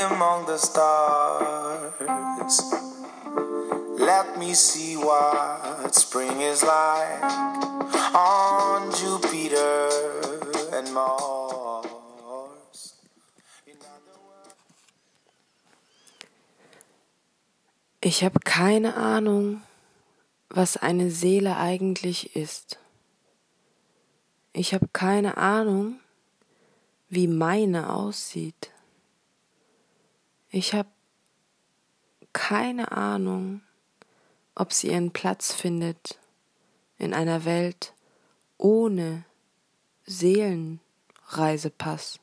Among the stars. Let me see what spring is like on Jupiter and Mars. Ich habe keine Ahnung, was eine Seele eigentlich ist. Ich habe keine Ahnung, wie meine aussieht. Ich habe keine Ahnung, ob sie ihren Platz findet in einer Welt ohne Seelenreisepass.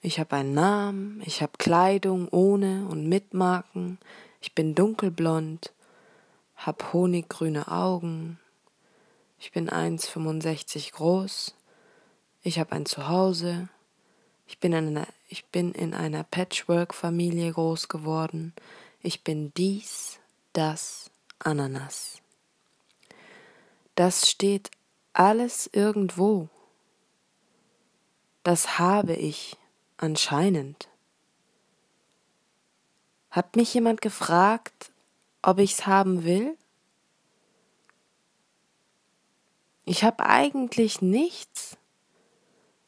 Ich habe einen Namen, ich habe Kleidung ohne und mit Marken, ich bin dunkelblond, hab honiggrüne Augen, ich bin 1,65 groß, ich habe ein Zuhause, ich bin, in einer, ich bin in einer Patchwork-Familie groß geworden, ich bin dies, das, Ananas. Das steht alles irgendwo. Das habe ich Anscheinend. Hat mich jemand gefragt, ob ich's haben will? Ich habe eigentlich nichts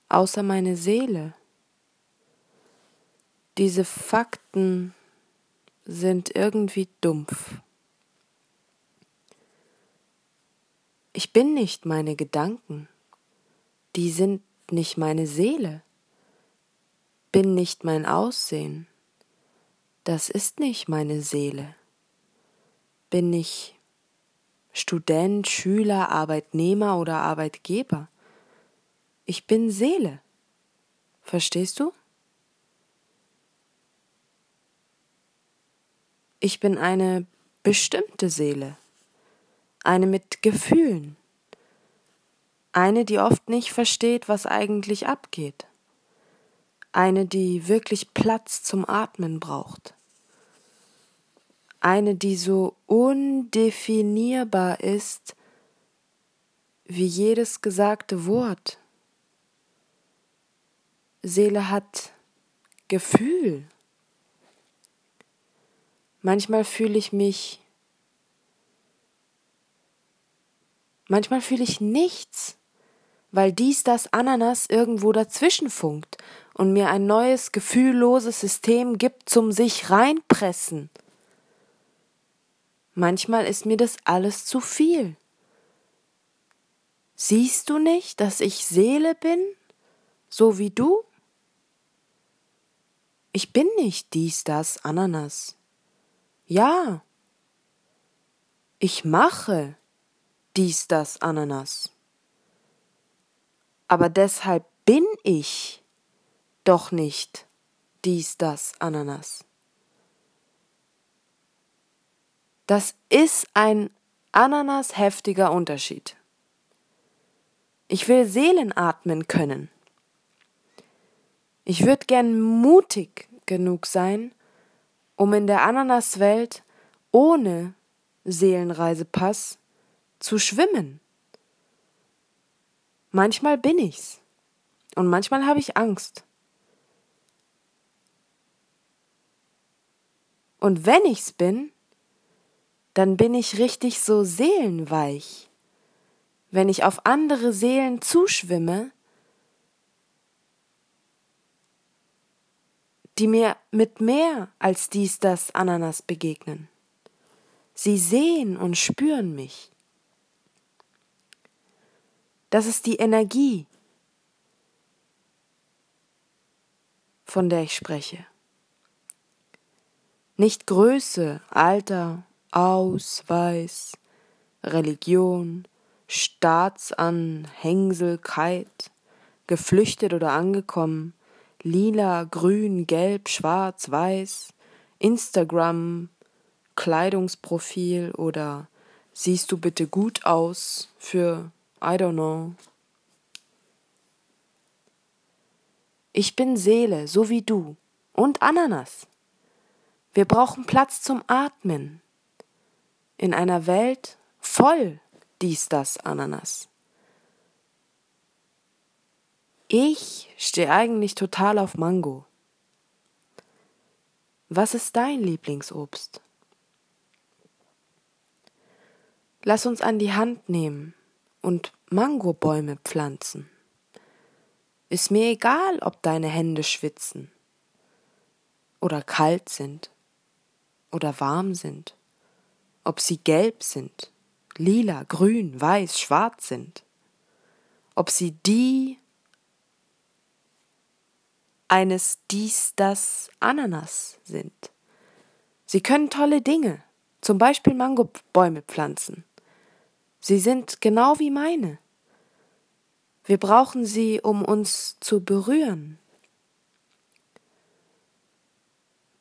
außer meine Seele. Diese Fakten sind irgendwie dumpf. Ich bin nicht meine Gedanken, die sind nicht meine Seele bin nicht mein Aussehen, das ist nicht meine Seele. Bin ich Student, Schüler, Arbeitnehmer oder Arbeitgeber? Ich bin Seele. Verstehst du? Ich bin eine bestimmte Seele, eine mit Gefühlen, eine, die oft nicht versteht, was eigentlich abgeht eine, die wirklich Platz zum Atmen braucht, eine, die so undefinierbar ist wie jedes gesagte Wort. Seele hat Gefühl. Manchmal fühle ich mich, manchmal fühle ich nichts, weil dies, das Ananas irgendwo dazwischen funkt und mir ein neues, gefühlloses System gibt zum sich reinpressen. Manchmal ist mir das alles zu viel. Siehst du nicht, dass ich Seele bin, so wie du? Ich bin nicht dies, das, Ananas. Ja, ich mache dies, das, Ananas. Aber deshalb bin ich doch nicht dies, das, Ananas. Das ist ein Ananas-heftiger Unterschied. Ich will Seelen atmen können. Ich würde gern mutig genug sein, um in der Ananaswelt ohne Seelenreisepass zu schwimmen. Manchmal bin ich's und manchmal habe ich Angst. Und wenn ich's bin, dann bin ich richtig so seelenweich. Wenn ich auf andere Seelen zuschwimme, die mir mit mehr als dies das Ananas begegnen. Sie sehen und spüren mich. Das ist die Energie, von der ich spreche. Nicht Größe, Alter, Ausweis, Religion, Staatsanhängselkeit, geflüchtet oder angekommen, lila, grün, gelb, schwarz, weiß, Instagram, Kleidungsprofil oder siehst du bitte gut aus für I don't know. Ich bin Seele, so wie du und Ananas. Wir brauchen Platz zum Atmen. In einer Welt voll dies, das, Ananas. Ich Ich stehe eigentlich total auf Mango. Was ist dein Lieblingsobst? Lass uns an die Hand nehmen und Mangobäume pflanzen. Ist mir egal, ob deine Hände schwitzen oder kalt sind oder warm sind, ob sie gelb sind, lila, grün, weiß, schwarz sind, ob sie die eines dies, das Ananas sind. Sie können tolle Dinge, zum Beispiel Mangobäume pflanzen. Sie sind genau wie meine. Wir brauchen sie, um uns zu berühren.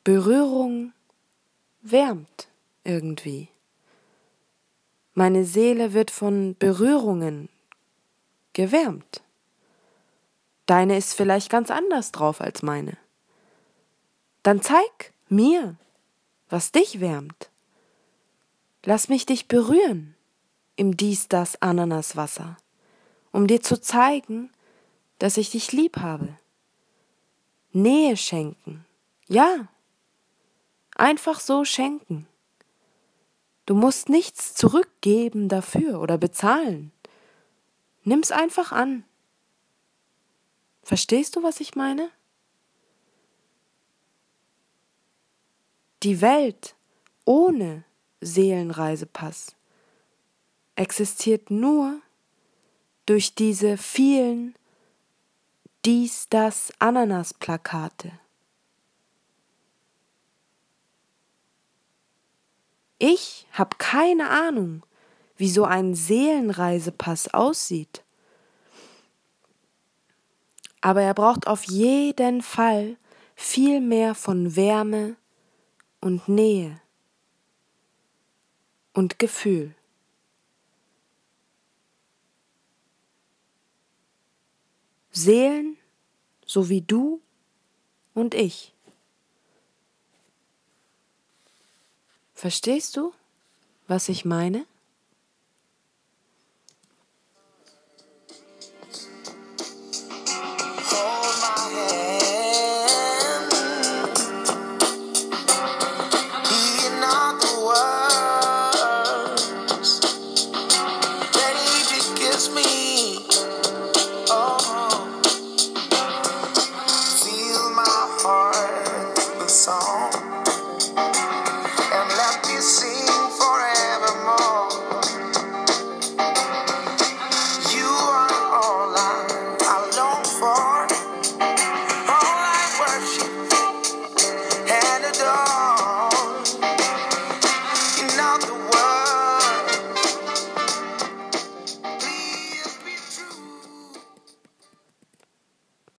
Berührung wärmt irgendwie. Meine Seele wird von Berührungen gewärmt. Deine ist vielleicht ganz anders drauf als meine. Dann zeig mir, was dich wärmt. Lass mich dich berühren im dies das Ananaswasser, um dir zu zeigen, dass ich dich lieb habe. Nähe schenken. Ja. Einfach so schenken. Du musst nichts zurückgeben dafür oder bezahlen. Nimm's einfach an. Verstehst du, was ich meine? Die Welt ohne Seelenreisepass existiert nur durch diese vielen dies, das, Ananas-Plakate. Ich habe keine Ahnung, wie so ein Seelenreisepass aussieht aber er braucht auf jeden Fall viel mehr von Wärme und Nähe und Gefühl. Seelen, so wie du und ich. Verstehst du, was ich meine?